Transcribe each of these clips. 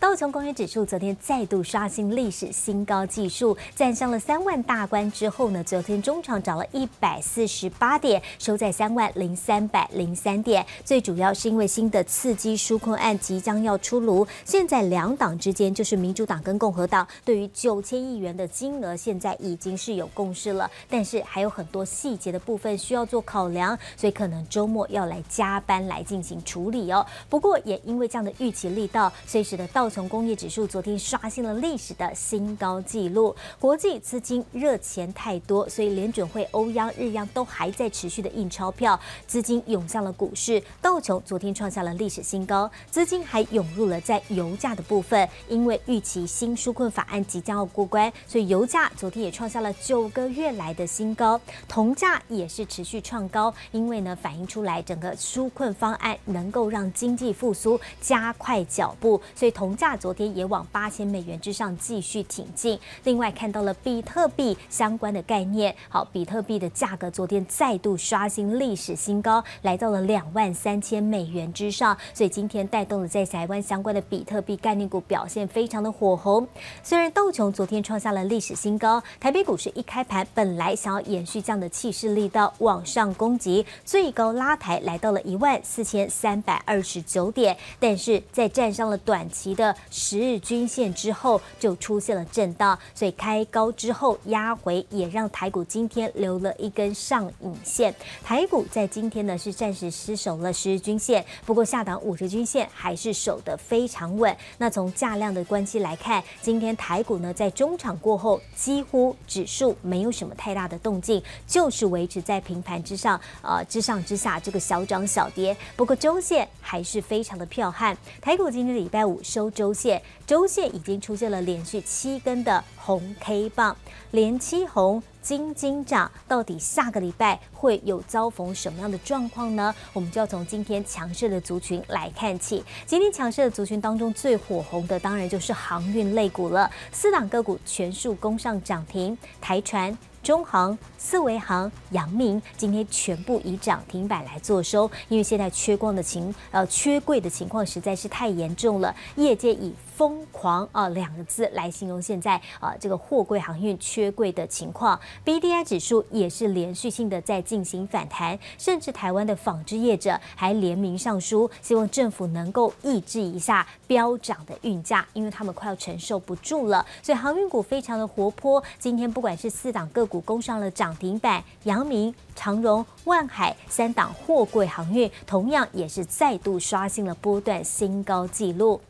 道琼工业指数昨天再度刷新历史新高技术，站上了三万大关之后呢，昨天中场涨了一百四十八点，收在三万零三百零三点。最主要是因为新的刺激纾困案即将要出炉，现在两党之间就是民主党跟共和党对于九千亿元的金额现在已经是有共识了，但是还有很多细节的部分需要做考量，所以可能周末要来加班来进行处理哦。不过也因为这样的预期力道，所以使得道琼工业指数昨天刷新了历史的新高纪录。国际资金热钱太多，所以联准会、欧央、日央都还在持续的印钞票，资金涌向了股市。道琼昨天创下了历史新高，资金还涌入了在油价的部分，因为预期新纾困法案即将要过关，所以油价昨天也创下了九个月来的新高。铜价也是持续创高，因为呢反映出来整个纾困方案能够让经济复苏加快脚步，所以铜价昨天也往八千美元之上继续挺进。另外看到了比特币相关的概念，好，比特币的价格昨天再度刷新历史新高，来到了两万三千美元之上，所以今天带动了在台湾相关的比特币概念股表现非常的火红。虽然道琼昨天创下了历史新高，台北股市一开盘本来想要延续这样的气势力道往上攻击，最高拉抬来到了一万四千三百二十九点，但是在站上了短期的十日均线之后，就出现了震荡，所以开高之后压回，也让台股今天留了一根上影线。台股在今天呢是暂时失守了十日均线，不过下档五十均线还是守得非常稳。那从价量的关系来看，今天台股呢在中场过后，几乎指数没有什么太大的动静，就是维持在平盘之上，呃之上之下这个小涨小跌。不过周线还是非常的彪悍，台股今天礼拜五收周线，周线已经出现了连续七根的红 K 棒，连七红，金金涨。到底下个礼拜会有遭逢什么样的状况呢？我们就要从今天强势的族群来看起。今天强势的族群当中最火红的，当然就是航运类股了，四档个股全数攻上涨停，台船。中航、四维航、阳明今天全部以涨停板来做收，因为现在缺光的情呃缺柜的情况实在是太严重了，业界以疯狂啊两个字来形容现在啊这个货柜航运缺柜的情况。BDI 指数也是连续性的在进行反弹，甚至台湾的纺织业者还联名上书，希望政府能够抑制一下飙涨的运价，因为他们快要承受不住了。所以航运股非常的活泼，今天不管是四档个股。攻上了涨停板，阳明、长荣、万海三档货柜航运同样也是再度刷新了波段新高纪录。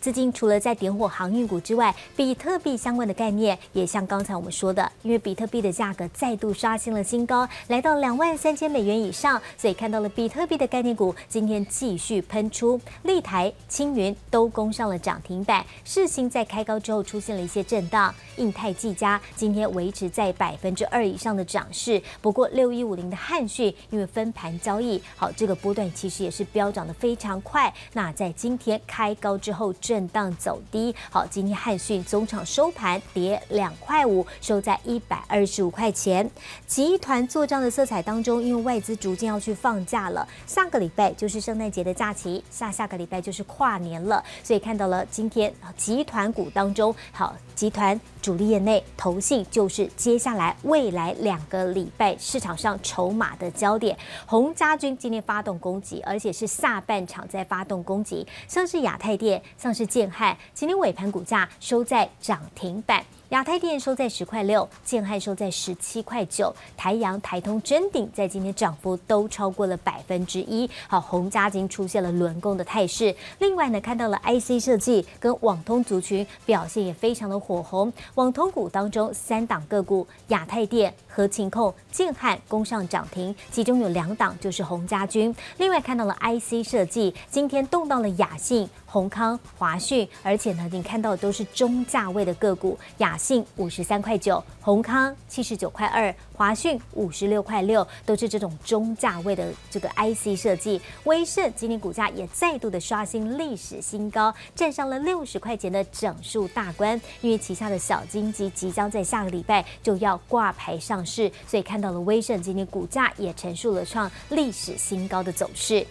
资金除了在点火航运股之外，比特币相关的概念也像刚才我们说的，因为比特币的价格再度刷新了新高，来到两万三千美元以上，所以看到了比特币的概念股今天继续喷出，立台、青云都攻上了涨停板，世芯在开高之后出现了一些震荡，印太技嘉今天维持在百分之二以上的涨势，不过六一五零的汉讯因为分盘交易，好，这个波段其实也是飙涨的非常快，那在今天开高之后。震荡走低，好，今天汉讯总场收盘跌两块五，收在一百二十五块钱。集团做账的色彩当中，因为外资逐渐要去放假了，下个礼拜就是圣诞节的假期，下下个礼拜就是跨年了，所以看到了今天集团股当中，好，集团主力业内投信就是接下来未来两个礼拜市场上筹码的焦点。洪家军今天发动攻击，而且是下半场在发动攻击，像是亚太电，像。是建汉，今天尾盘股价收在涨停板。亚太电收在十块六，建汉收在十七块九，台阳、台通、臻鼎在今天涨幅都超过了百分之一。好，鸿家军出现了轮攻的态势。另外呢，看到了 IC 设计跟网通族群表现也非常的火红。网通股当中三档个股，亚太电、合勤控、建汉攻上涨停，其中有两档就是鸿家军。另外看到了 IC 设计，今天动到了亚信、宏康、华讯，而且呢，你看到的都是中价位的个股，亚。信五十三块九，宏康七十九块二，华讯五十六块六，都是这种中价位的这个 IC 设计。威盛今天股价也再度的刷新历史新高，站上了六十块钱的整数大关。因为旗下的小金鸡即将在下个礼拜就要挂牌上市，所以看到了威盛今天股价也陈述了创历史新高的走势。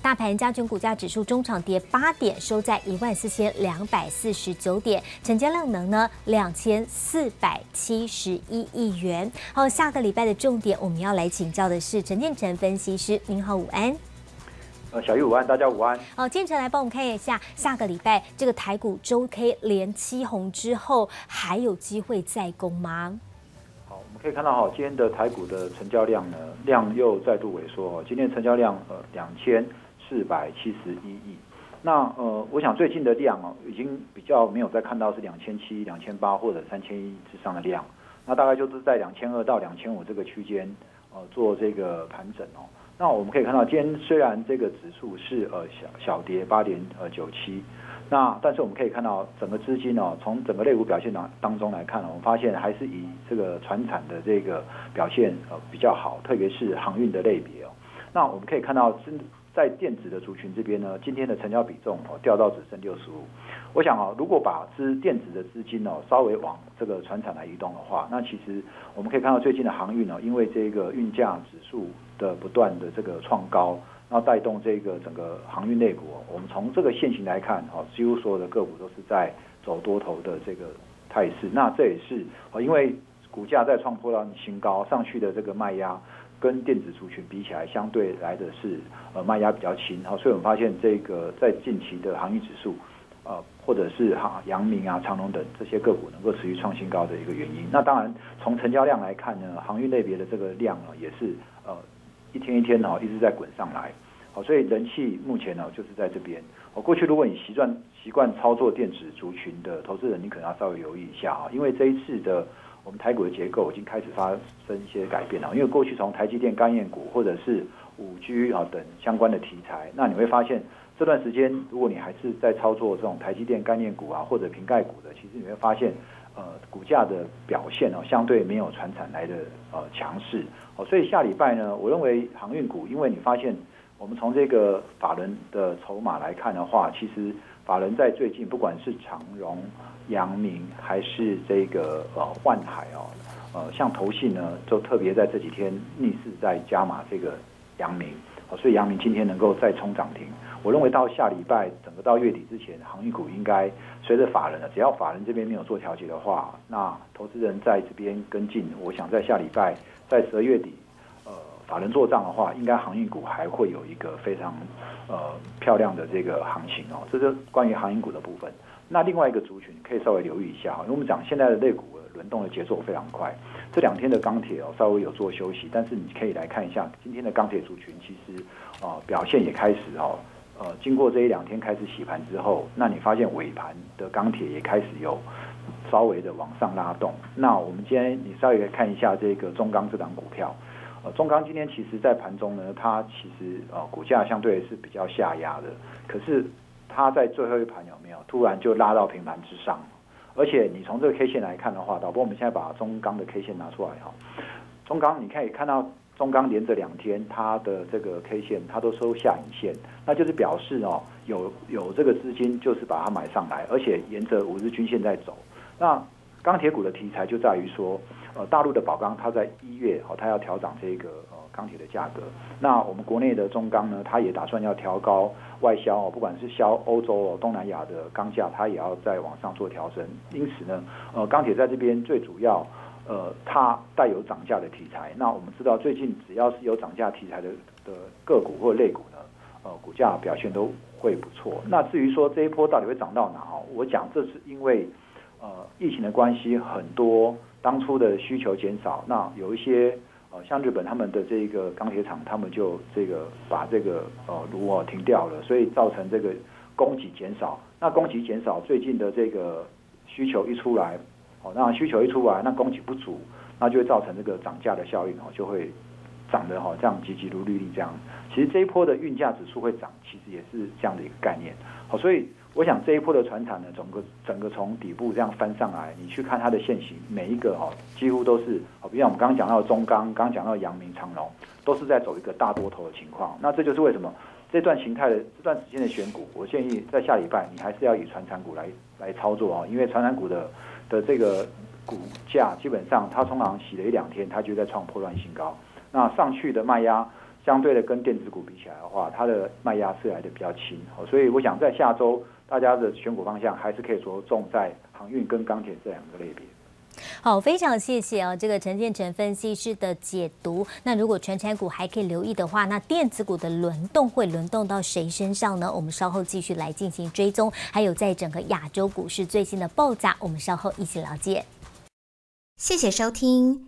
大盘加权股价指数中场跌八点，收在一万四千两百四十九点，成交量能呢两千四百七十一亿元。好，下个礼拜的重点，我们要来请教的是陈建成分析师。您好，午安。呃，小玉午安，大家午安。好，建成来帮我们看一下，下个礼拜这个台股周 K 连七红之后，还有机会再攻吗？好，我们可以看到哈，今天的台股的成交量呢，量又再度萎缩。今天成交量呃两千四百七十一亿。那呃，我想最近的量哦，已经比较没有再看到是两千七、两千八或者三千一之上的量。那大概就是在两千二到两千五这个区间呃做这个盘整哦。那我们可以看到，今天虽然这个指数是呃小小跌八点呃九七，那但是我们可以看到整个资金哦，从整个类股表现当当中来看，我们发现还是以这个船产的这个表现呃比较好，特别是航运的类别哦。那我们可以看到真，在电子的族群这边呢，今天的成交比重哦掉到只剩六十五。我想啊，如果把资电子的资金哦稍微往这个船产来移动的话，那其实我们可以看到最近的航运呢，因为这个运价指数的不断的这个创高，然后带动这个整个航运类股，我们从这个线型来看，哈，几乎所有的个股都是在走多头的这个态势。那这也是啊，因为股价在创破浪新高上去的这个卖压，跟电子族群比起来，相对来的是呃卖压比较轻，哈，所以我们发现这个在近期的航运指数。呃，或者是哈阳明啊、长隆等这些个股能够持续创新高的一个原因。那当然，从成交量来看呢，航运类别的这个量呢，也是呃一天一天呢一直在滚上来。好，所以人气目前呢就是在这边。我过去如果你习惯习惯操作电子族群的投资人，你可能要稍微留意一下啊，因为这一次的我们台股的结构已经开始发生一些改变了。因为过去从台积电概念股或者是五 G 啊等相关的题材，那你会发现。这段时间，如果你还是在操作这种台积电概念股啊，或者瓶盖股的，其实你会发现，呃，股价的表现哦，相对没有传产来的呃强势哦。所以下礼拜呢，我认为航运股，因为你发现，我们从这个法人的筹码来看的话，其实法人在最近不管是长荣、阳明还是这个呃万海哦，呃像投信呢，就特别在这几天逆势在加码这个阳明哦，所以阳明今天能够再冲涨停。我认为到下礼拜，整个到月底之前，航运股应该随着法人的，只要法人这边没有做调节的话，那投资人在这边跟进，我想在下礼拜，在十二月底，法人做账的话，应该航运股还会有一个非常呃漂亮的这个行情哦。这是关于航运股的部分。那另外一个族群可以稍微留意一下哈，因为我们讲现在的类股轮动的节奏非常快，这两天的钢铁哦稍微有做休息，但是你可以来看一下今天的钢铁族群，其实啊、表现也开始哦。呃，经过这一两天开始洗盘之后，那你发现尾盘的钢铁也开始有稍微的往上拉动。那我们今天你稍微看一下这个中钢这档股票，呃，中钢今天其实在盘中呢，它其实呃股价相对是比较下压的，可是它在最后一盘有没有突然就拉到平盘之上？而且你从这个 K 线来看的话，导播我们现在把中钢的 K 线拿出来哈，中钢你可以看到。中钢连着两天，它的这个 K 线它都收下影线，那就是表示哦，有有这个资金就是把它买上来，而且沿着五日均线在走。那钢铁股的题材就在于说，呃，大陆的宝钢它在一月哦，它要调涨这个呃钢铁的价格。那我们国内的中钢呢，它也打算要调高外销哦，不管是销欧洲哦、东南亚的钢价，它也要再往上做调整。因此呢，呃，钢铁在这边最主要。呃，它带有涨价的题材。那我们知道，最近只要是有涨价题材的的个股或类股呢，呃，股价表现都会不错。那至于说这一波到底会涨到哪？哦，我讲这是因为呃疫情的关系，很多当初的需求减少。那有一些呃像日本他们的这个钢铁厂，他们就这个把这个呃炉哦停掉了，所以造成这个供给减少。那供给减少，最近的这个需求一出来。哦，那需求一出来，那供给不足，那就会造成这个涨价的效应哦，就会涨得哈这样急急如律令这样。其实这一波的运价指数会涨，其实也是这样的一个概念。好，所以我想这一波的船产呢，整个整个从底部这样翻上来，你去看它的线型，每一个哈几乎都是，好，比如我们刚刚讲到中钢，刚刚讲到阳明长隆，都是在走一个大多头的情况。那这就是为什么这段形态的这段时间的选股，我建议在下礼拜你还是要以传产股来来操作哦，因为传产股的。的这个股价基本上，它通常洗了一两天，它就在创破乱新高。那上去的卖压相对的跟电子股比起来的话，它的卖压是来的比较轻。所以我想在下周大家的选股方向还是可以着重在航运跟钢铁这两个类别。好，非常谢谢啊，这个陈建成分析师的解读。那如果全产股还可以留意的话，那电子股的轮动会轮动到谁身上呢？我们稍后继续来进行追踪。还有在整个亚洲股市最新的报价，我们稍后一起了解。谢谢收听，